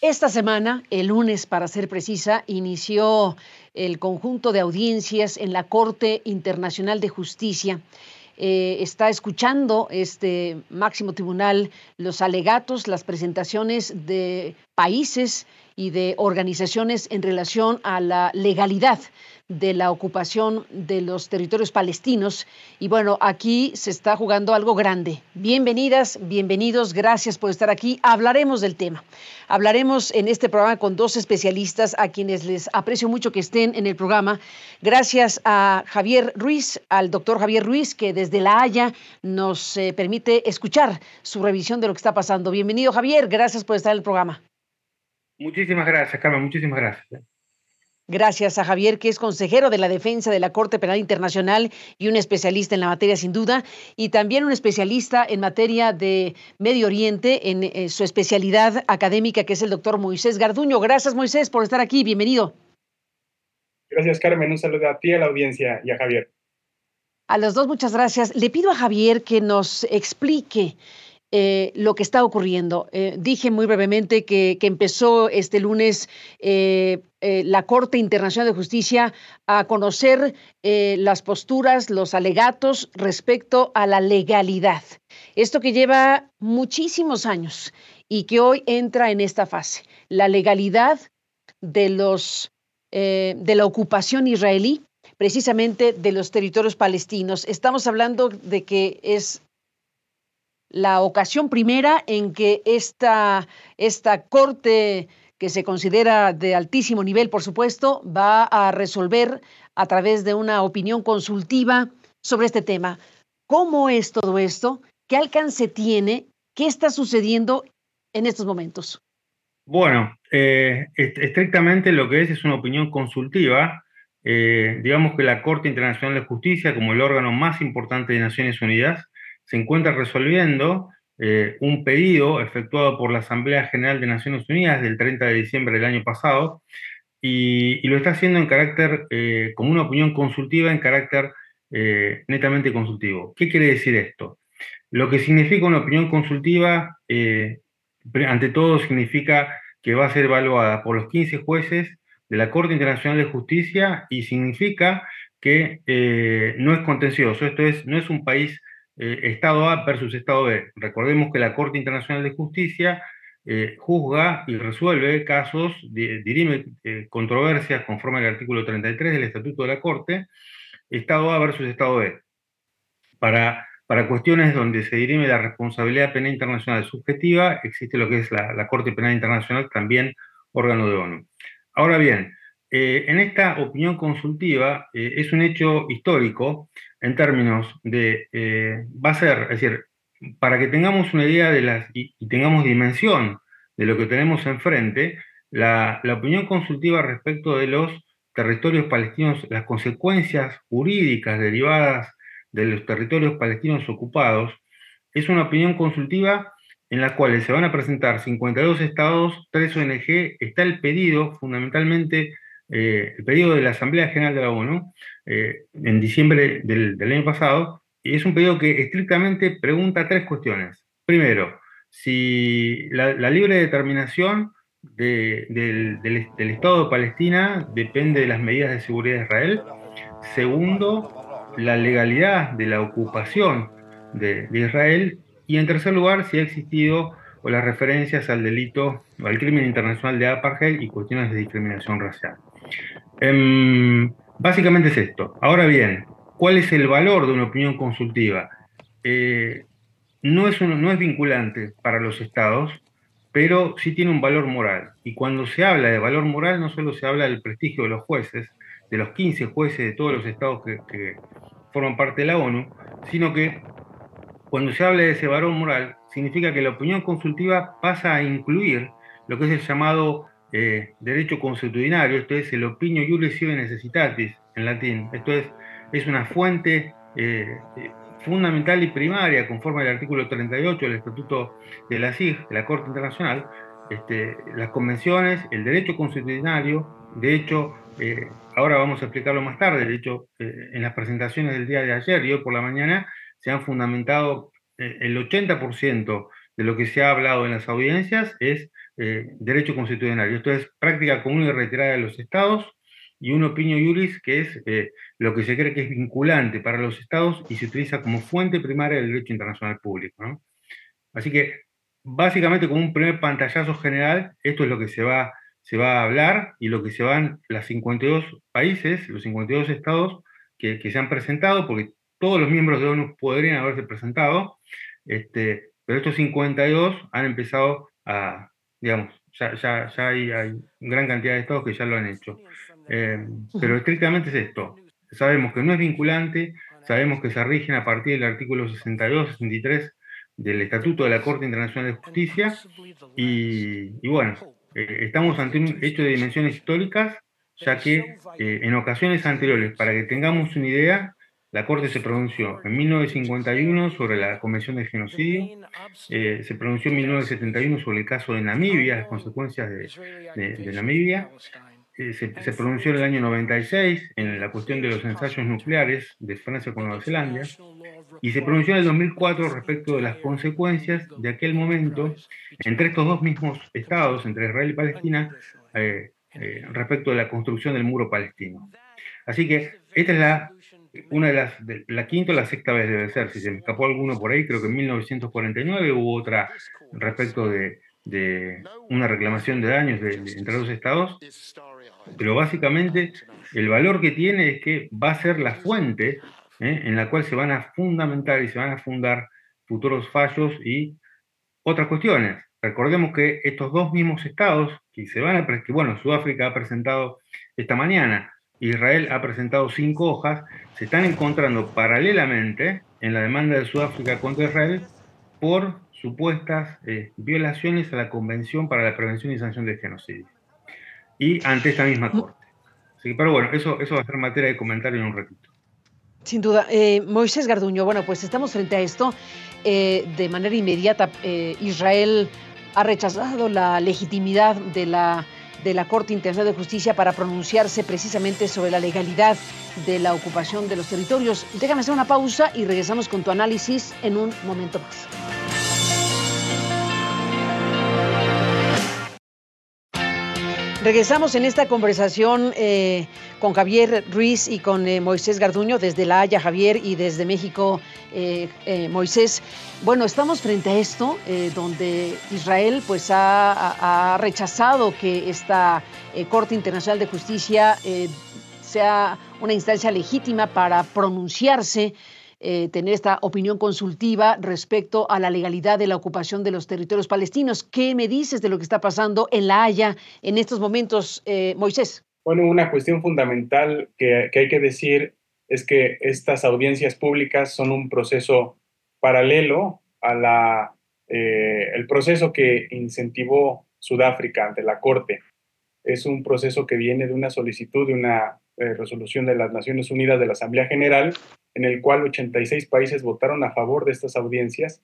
Esta semana, el lunes para ser precisa, inició el conjunto de audiencias en la Corte Internacional de Justicia. Eh, está escuchando este máximo tribunal los alegatos, las presentaciones de países y de organizaciones en relación a la legalidad de la ocupación de los territorios palestinos. Y bueno, aquí se está jugando algo grande. Bienvenidas, bienvenidos, gracias por estar aquí. Hablaremos del tema. Hablaremos en este programa con dos especialistas a quienes les aprecio mucho que estén en el programa. Gracias a Javier Ruiz, al doctor Javier Ruiz, que desde La Haya nos eh, permite escuchar su revisión de lo que está pasando. Bienvenido, Javier. Gracias por estar en el programa. Muchísimas gracias, Carmen. Muchísimas gracias. Gracias a Javier, que es consejero de la defensa de la Corte Penal Internacional y un especialista en la materia sin duda, y también un especialista en materia de Medio Oriente, en, eh, su especialidad académica, que es el doctor Moisés Garduño. Gracias, Moisés, por estar aquí. Bienvenido. Gracias, Carmen. Un saludo a ti, a la audiencia y a Javier. A los dos, muchas gracias. Le pido a Javier que nos explique eh, lo que está ocurriendo. Eh, dije muy brevemente que, empezó este lunes eh, la Corte Internacional de Justicia a conocer las posturas, los alegatos respecto a la legalidad. Esto que lleva muchísimos años y que hoy entra en esta fase. La legalidad de, los, de la ocupación israelí precisamente de los territorios palestinos. Estamos hablando de que es la ocasión primera en que esta, esta corte que se considera de altísimo nivel, por supuesto, va a resolver a través de una opinión consultiva sobre este tema. ¿Cómo es todo esto? ¿Qué alcance tiene? ¿Qué está sucediendo en estos momentos? Bueno, eh, estrictamente lo que es es una opinión consultiva. Eh, digamos que la Corte Internacional de Justicia, como el órgano más importante de Naciones Unidas, se encuentra resolviendo eh, un pedido efectuado por la Asamblea General de Naciones Unidas del 30 de diciembre del año pasado y, lo está haciendo en carácter, eh, como una opinión consultiva en carácter eh, netamente consultivo. ¿Qué quiere decir esto? Lo que significa una opinión consultiva, ante todo, significa que va a ser evaluada por los 15 jueces de la Corte Internacional de Justicia y significa que no es contencioso, esto es, no es un país eh, Estado A versus Estado B. Recordemos que la Corte Internacional de Justicia eh, juzga y resuelve casos, dirime eh, controversias conforme al artículo 33 del Estatuto de la Corte, Estado A versus Estado B. Para, para cuestiones donde se dirime la responsabilidad penal internacional subjetiva, existe lo que es la, la Corte Penal Internacional, también órgano de ONU. Ahora bien, en esta opinión consultiva es un hecho histórico en términos de, eh, va a ser, es decir, para que tengamos una idea de las, y, tengamos dimensión de lo que tenemos enfrente, la, la, opinión consultiva respecto de los territorios palestinos, las consecuencias jurídicas derivadas de los territorios palestinos ocupados, es una opinión consultiva en la cual se van a presentar 52 estados, 3 ONG, está el pedido fundamentalmente eh, el pedido de la Asamblea General de la ONU eh, en diciembre del, año pasado, y es un pedido que estrictamente pregunta tres cuestiones. Primero, si la, libre determinación del, Estado de Palestina depende de las medidas de seguridad de Israel. Segundo, la legalidad de la ocupación de, de Israel. Y en tercer lugar, si ha existido o las referencias al delito o al crimen internacional de apartheid y cuestiones de discriminación racial. Em, básicamente es esto. Ahora bien, ¿cuál es el valor de una opinión consultiva? Eh, no, es no es vinculante para los estados, pero sí tiene un valor moral. Y cuando se habla de valor moral, no solo se habla del prestigio de los jueces, de los 15 jueces de todos los estados que, que forman parte de la ONU, sino que cuando se habla de ese valor moral, significa que la opinión consultiva pasa a incluir lo que es el llamado eh, derecho consuetudinario, esto es el opinio iuris necessitatis en latín, esto es, es una fuente eh, eh, fundamental y primaria conforme al artículo 38 del Estatuto de la CIG, de la Corte Internacional, este, las convenciones, el derecho consuetudinario, de hecho, ahora vamos a explicarlo más tarde, de hecho, en las presentaciones del día de ayer y hoy por la mañana se han fundamentado el 80% de lo que se ha hablado en las audiencias es eh, derecho constitucional. Esto es práctica común y reiterada de los estados y un opinio iuris que es eh, lo que se cree que es vinculante para los estados y se utiliza como fuente primaria del derecho internacional público. Así que, básicamente, como un primer pantallazo general, esto es lo que se va, se va a hablar y lo que se van las 52 países, los 52 estados que, que se han presentado, porque todos los miembros de ONU podrían haberse presentado, este, pero estos 52 han empezado a, digamos, ya, ya, ya hay, hay, gran cantidad de estados que ya lo han hecho. Eh, pero estrictamente es esto. Sabemos que no es vinculante, sabemos que se rigen a partir del artículo 62, 63 del Estatuto de la Corte Internacional de Justicia y, bueno, eh, estamos ante un hecho de dimensiones históricas, ya que eh, en ocasiones anteriores, para que tengamos una idea, la Corte se pronunció en 1951 sobre la Convención de Genocidio, eh, se pronunció en 1971 sobre el caso de Namibia, las consecuencias de, Namibia, eh, se, pronunció en el año 96 en la cuestión de los ensayos nucleares de Francia con Nueva Zelanda, y se pronunció en el 2004 respecto de las consecuencias de aquel momento entre estos dos mismos estados, entre Israel y Palestina, eh, respecto de la construcción del muro palestino. Así que esta es la una de las, la quinta o la sexta vez debe ser, si se me escapó alguno por ahí, creo que en 1949 hubo otra respecto de, de una reclamación de daños de, entre los estados, pero básicamente el valor que tiene es que va a ser la fuente ¿eh? en la cual se van a fundamentar y se van a fundar futuros fallos y otras cuestiones. Recordemos que estos dos mismos estados, que se van a, que bueno, Sudáfrica ha presentado esta mañana, Israel ha presentado cinco hojas, se están encontrando paralelamente en la demanda de Sudáfrica contra Israel por supuestas eh, violaciones a la Convención para la Prevención y Sanción del Genocidio. Y ante esta misma Corte. pero bueno, eso, eso va a ser materia de comentario en un ratito. Sin duda. Eh, Moisés Garduño, bueno, pues estamos frente a esto. Eh, de manera inmediata, Israel ha rechazado la legitimidad de la de la Corte Internacional de Justicia para pronunciarse precisamente sobre la legalidad de la ocupación de los territorios. Déjame hacer una pausa y regresamos con tu análisis en un momento más. Regresamos en esta conversación eh, con Javier Ruiz y con eh, Moisés Garduño desde La Haya, Javier, y desde México, eh, Moisés. Bueno, estamos frente a esto, donde Israel pues ha, ha, rechazado que esta Corte Internacional de Justicia sea una instancia legítima para pronunciarse eh, tener esta opinión consultiva respecto a la legalidad de la ocupación de los territorios palestinos. ¿Qué me dices de lo que está pasando en La Haya en estos momentos, eh, Moisés? Bueno, una cuestión fundamental que, hay que decir es que estas audiencias públicas son un proceso paralelo a la, eh, el proceso que incentivó Sudáfrica ante la Corte. Es un proceso que viene de una solicitud de una resolución de las Naciones Unidas de la Asamblea General en el cual 86 países votaron a favor de estas audiencias,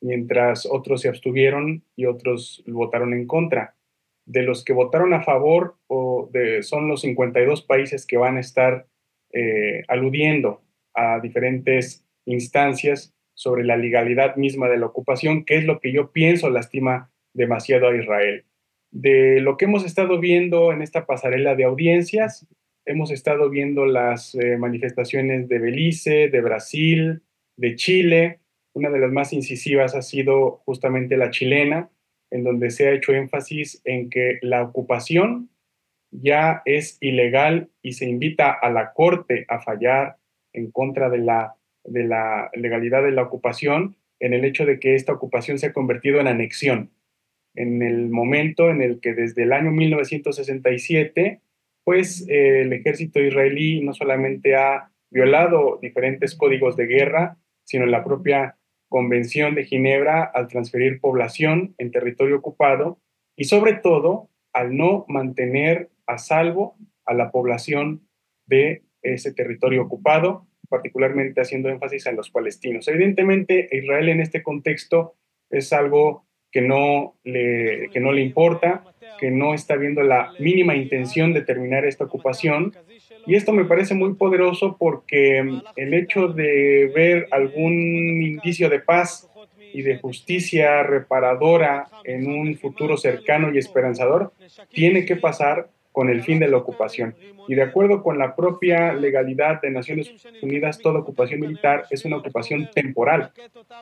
mientras otros se abstuvieron y otros votaron en contra. De los que votaron a favor o de, son los 52 países que van a estar eh, aludiendo a diferentes instancias sobre la legalidad misma de la ocupación, que es lo que yo pienso lastima demasiado a Israel. De lo que hemos estado viendo en esta pasarela de audiencias, hemos estado viendo las eh, manifestaciones de Belice, de Brasil, de Chile. Una de las más incisivas ha sido justamente la chilena, en donde se ha hecho énfasis en que la ocupación ya es ilegal y se invita a la Corte a fallar en contra de la, de la legalidad de la ocupación en el hecho de que esta ocupación se ha convertido en anexión. En el momento en el que desde el año 1967 pues eh, el ejército israelí no solamente ha violado diferentes códigos de guerra, sino la propia Convención de Ginebra al transferir población en territorio ocupado y sobre todo al no mantener a salvo a la población de ese territorio ocupado, particularmente haciendo énfasis en los palestinos. Evidentemente, Israel en este contexto es algo que no le, que no le importa, que no está viendo la mínima intención de terminar esta ocupación. Y esto me parece muy poderoso porque el hecho de ver algún indicio de paz y de justicia reparadora en un futuro cercano y esperanzador tiene que pasar con el fin de la ocupación. Y de acuerdo con la propia legalidad de Naciones Unidas, toda ocupación militar es una ocupación temporal.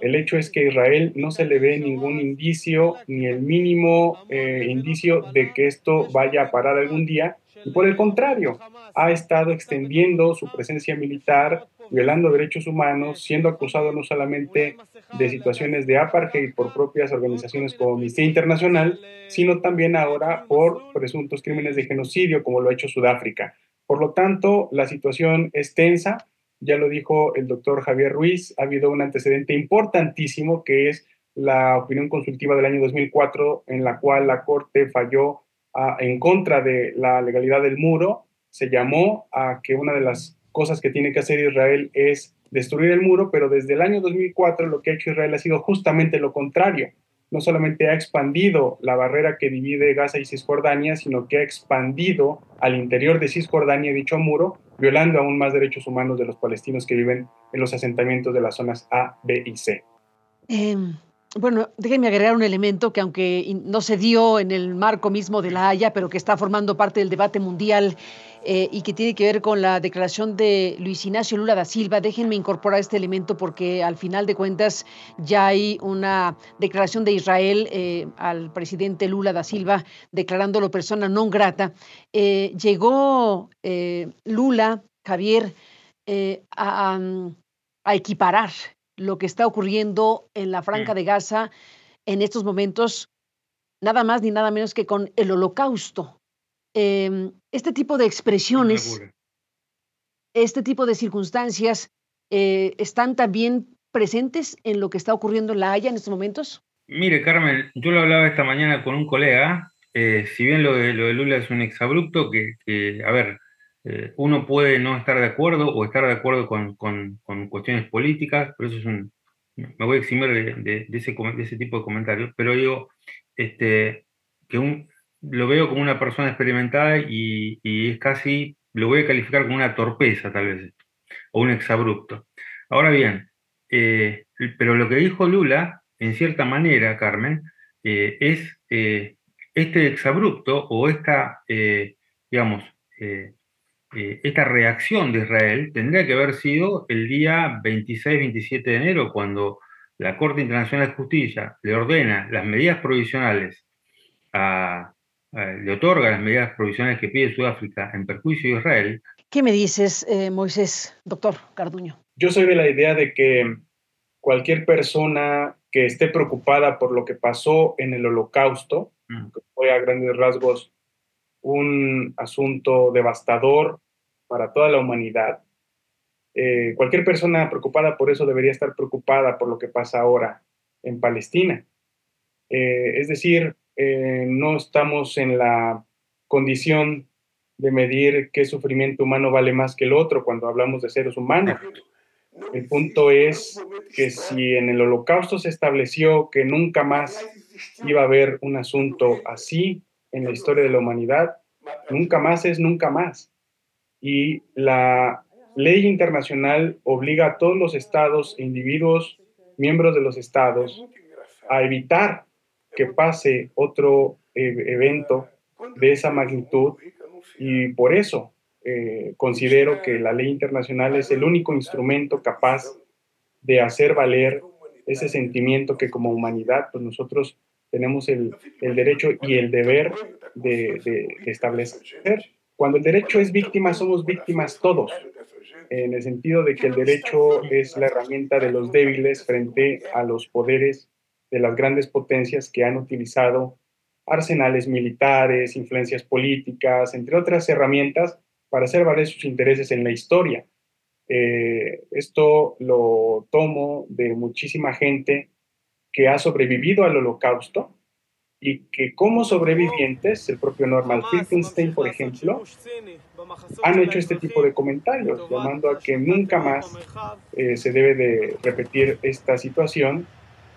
El hecho es que a Israel no se le ve ningún indicio, ni el mínimo eh, indicio de que esto vaya a parar algún día. Y por el contrario, ha estado extendiendo su presencia militar violando derechos humanos, siendo acusado no solamente de situaciones de apartheid por propias organizaciones como Amnistía Internacional, sino también ahora por presuntos crímenes de genocidio, como lo ha hecho Sudáfrica. Por lo tanto, la situación es tensa, ya lo dijo el doctor Javier Ruiz, ha habido un antecedente importantísimo que es la opinión consultiva del año 2004, en la cual la Corte falló ah, en contra de la legalidad del muro, se llamó a que una de las cosas que tiene que hacer Israel es destruir el muro, pero desde el año 2004 lo que ha hecho Israel ha sido justamente lo contrario. No solamente ha expandido la barrera que divide Gaza y Cisjordania, sino que ha expandido al interior de Cisjordania dicho muro, violando aún más derechos humanos de los palestinos que viven en los asentamientos de las zonas A, B y C. Em, bueno, déjenme agregar un elemento que aunque no se dio en el marco mismo de la Haya, pero que está formando parte del debate mundial eh, y que tiene que ver con la declaración de Luis Ignacio Lula da Silva. Déjenme incorporar este elemento porque al final de cuentas ya hay una declaración de Israel eh, al presidente Lula da Silva declarándolo persona non grata. Eh, llegó Lula, Javier, a, a equiparar lo que está ocurriendo en la Franca de Gaza en estos momentos, nada más ni nada menos que con el holocausto. Em, este tipo de expresiones, este tipo de circunstancias, eh, ¿están también presentes en lo que está ocurriendo en La Haya en estos momentos? Mire, Carmen, yo lo hablaba esta mañana con un colega, eh, si bien lo de, lo de Lula es un exabrupto, que, que a ver, eh, uno puede no estar de acuerdo o estar de acuerdo con, con, cuestiones políticas, pero eso es un, me voy a eximir de, ese, de ese tipo de comentarios, pero digo, este, que lo veo como una persona experimentada y, es casi, lo voy a calificar como una torpeza tal vez, o un exabrupto. Ahora bien, eh, pero lo que dijo Lula, en cierta manera, Carmen, eh, es este exabrupto o esta, digamos, esta reacción de Israel tendría que haber sido el día 26-27 de enero, cuando la Corte Internacional de Justicia le ordena las medidas provisionales a, eh, le otorga las medidas provisionales que pide Sudáfrica en perjuicio de Israel. ¿Qué me dices, eh, Moisés, doctor Carduño? Yo soy de la idea de que cualquier persona que esté preocupada por lo que pasó en el holocausto, mm. que fue a grandes rasgos un asunto devastador para toda la humanidad, eh, cualquier persona preocupada por eso debería estar preocupada por lo que pasa ahora en Palestina. es decir, eh, no estamos en la condición de medir qué sufrimiento humano vale más que el otro cuando hablamos de seres humanos. El punto es que si en el holocausto se estableció que nunca más iba a haber un asunto así en la historia de la humanidad, nunca más es nunca más. Y la ley internacional obliga a todos los estados e individuos, miembros de los estados, a evitar que pase otro eh, evento de esa magnitud y por eso eh, considero que la ley internacional es el único instrumento capaz de hacer valer ese sentimiento que como humanidad pues nosotros tenemos el, derecho y el deber de, de, establecer. Cuando el derecho es víctima, somos víctimas todos, en el sentido de que el derecho es la herramienta de los débiles frente a los poderes de las grandes potencias que han utilizado arsenales militares, influencias políticas, entre otras herramientas, para hacer valer sus intereses en la historia. Eh, esto lo tomo de muchísima gente que ha sobrevivido al holocausto y que como sobrevivientes, el propio Norman Finkelstein, por ejemplo, han hecho este tipo de comentarios, llamando a que nunca más eh, se debe de repetir esta situación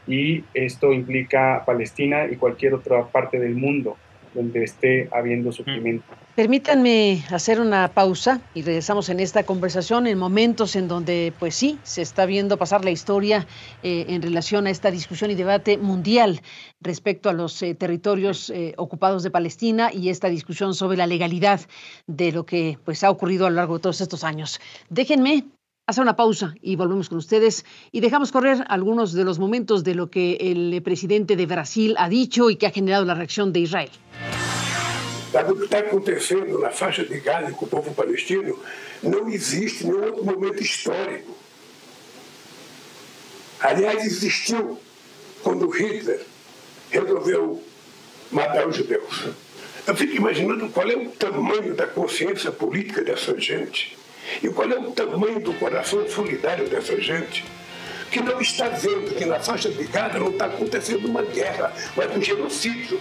y esto implica Palestina y cualquier otra parte del mundo. donde esté habiendo sufrimiento. Permítanme hacer una pausa y regresamos en esta conversación en momentos en donde, pues sí, se está viendo pasar la historia eh, en relación a esta discusión y debate mundial respecto a los eh, territorios eh, ocupados de Palestina y esta discusión sobre la legalidad de lo que pues ha ocurrido a lo largo de todos estos años. Déjenme hacer una pausa y volvemos con ustedes y dejamos correr algunos de los momentos de lo que el presidente de Brasil ha dicho y que ha generado la reacción de Israel. Sabe o que está acontecendo na faixa de Gaza com o povo palestino? Não existe nenhum outro momento histórico. Aliás, existiu quando Hitler resolveu matar os judeus. Eu fico imaginando qual é o tamanho da consciência política dessa gente e qual é o tamanho do coração solidário dessa gente que não está vendo que na faixa de Gaza não está acontecendo uma guerra, mas um genocídio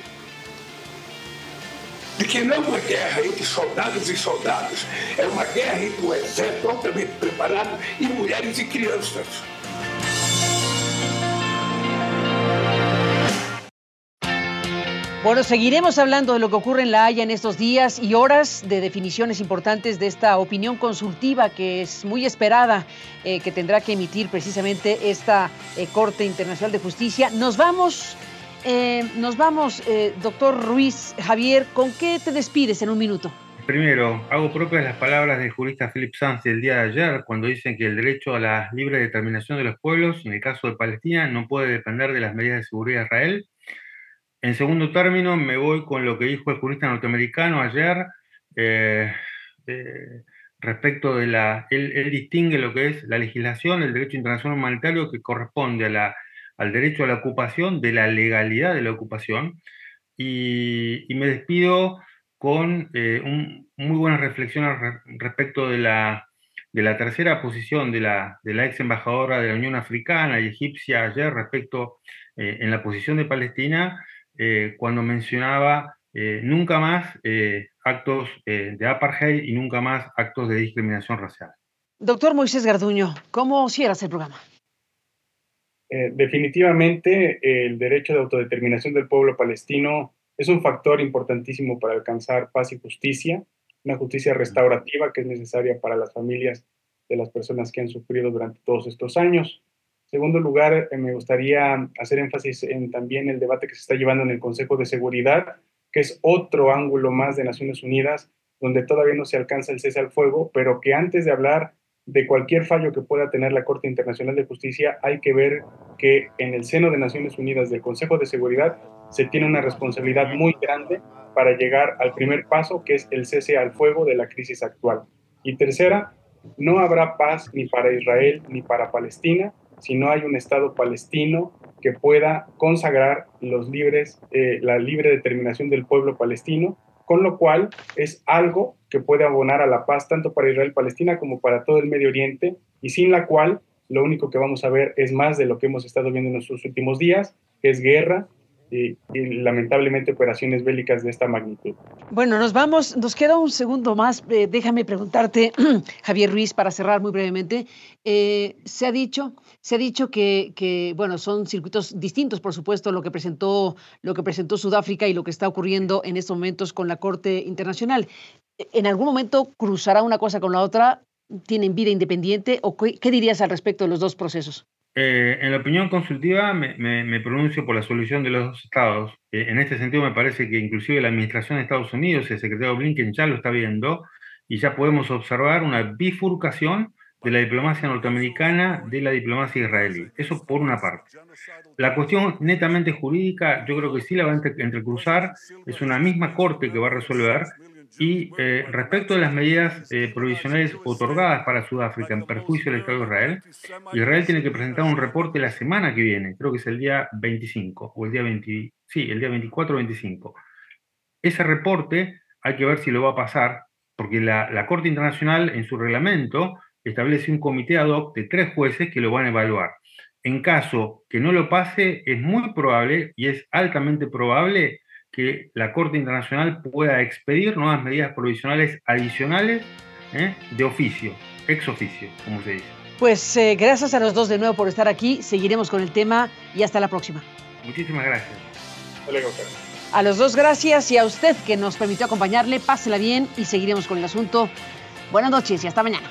de que não é uma guerra entre soldados e soldados, é uma guerra entre um exército altamente preparado e mulheres e crianças. Bueno, seguiremos hablando de lo que ocurre en La Haya en estos días y horas de definiciones importantes de esta opinión consultiva que es muy esperada, eh, que tendrá que emitir precisamente esta eh, Corte Internacional de Justicia. Nos vamos eh, nos vamos, eh, doctor Ruiz Javier, ¿con qué te despides en un minuto? Primero, hago propias las palabras del jurista Philip Sanz del día de ayer, cuando dicen que el derecho a la libre determinación de los pueblos, en el caso de Palestina, no puede depender de las medidas de seguridad de Israel. En segundo término, me voy con lo que dijo el jurista norteamericano ayer eh, respecto de la... él distingue lo que es la legislación, el derecho internacional humanitario que corresponde a la al derecho a la ocupación, de la legalidad de la ocupación, y, me despido con eh, un, muy buenas reflexiones respecto de la, de la tercera posición de la, de la ex embajadora de la Unión Africana y egipcia ayer respecto eh, en la posición de Palestina, eh, cuando mencionaba nunca más actos de apartheid y nunca más actos de discriminación racial. Doctor Moisés Garduño, ¿cómo cierras el programa? Eh, definitivamente el derecho de autodeterminación del pueblo palestino es un factor importantísimo para alcanzar paz y justicia, una justicia restaurativa que es necesaria para las familias de las personas que han sufrido durante todos estos años. En segundo lugar, eh, me gustaría hacer énfasis en también el debate que se está llevando en el Consejo de Seguridad, que es otro ángulo más de Naciones Unidas, donde todavía no se alcanza el cese al fuego, pero que antes de hablar de cualquier fallo que pueda tener la Corte Internacional de Justicia, hay que ver que en el seno de Naciones Unidas del Consejo de Seguridad se tiene una responsabilidad muy grande para llegar al primer paso, que es el cese al fuego de la crisis actual. Y tercera, no habrá paz ni para Israel ni para Palestina si no hay un Estado palestino que pueda consagrar eh, la libre determinación del pueblo palestino con lo cual es algo que puede abonar a la paz tanto para Israel Palestina como para todo el Medio Oriente y sin la cual lo único que vamos a ver es más de lo que hemos estado viendo en nuestros últimos días, que es guerra, y, lamentablemente operaciones bélicas de esta magnitud. Bueno, nos vamos, nos queda un segundo más. Eh, déjame preguntarte, Javier Ruiz, para cerrar muy brevemente. Eh, se ha dicho, se ha dicho que, que, bueno, son circuitos distintos, por supuesto, lo que presentó, lo que presentó Sudáfrica y lo que está ocurriendo en estos momentos con la Corte Internacional. ¿En algún momento cruzará una cosa con la otra? ¿Tienen vida independiente? ¿O qué dirías al respecto de los dos procesos? Eh, en la opinión consultiva me, pronuncio por la solución de los dos estados. Eh, en este sentido me parece que inclusive la administración de Estados Unidos, el secretario Blinken ya lo está viendo y ya podemos observar una bifurcación de la diplomacia norteamericana de la diplomacia israelí. Eso por una parte. La cuestión netamente jurídica, yo creo que sí la va a entrecruzar, es una misma corte que va a resolver y eh, respecto a las medidas eh, provisionales otorgadas para Sudáfrica en perjuicio del Estado de Israel, Israel tiene que presentar un reporte la semana que viene, creo que es el día 25 o el día 20, sí, el día 24 o 25. Ese reporte hay que ver si lo va a pasar, porque la, la Corte Internacional en su reglamento establece un comité ad hoc de tres jueces que lo van a evaluar. En caso que no lo pase, es muy probable y es altamente probable que la Corte Internacional pueda expedir nuevas medidas provisionales adicionales ¿eh? de oficio, ex oficio, como se dice. Pues eh, gracias a los dos de nuevo por estar aquí. Seguiremos con el tema y hasta la próxima. Muchísimas gracias. A los dos, gracias. Y a usted que nos permitió acompañarle, pásela bien y seguiremos con el asunto. Buenas noches y hasta mañana.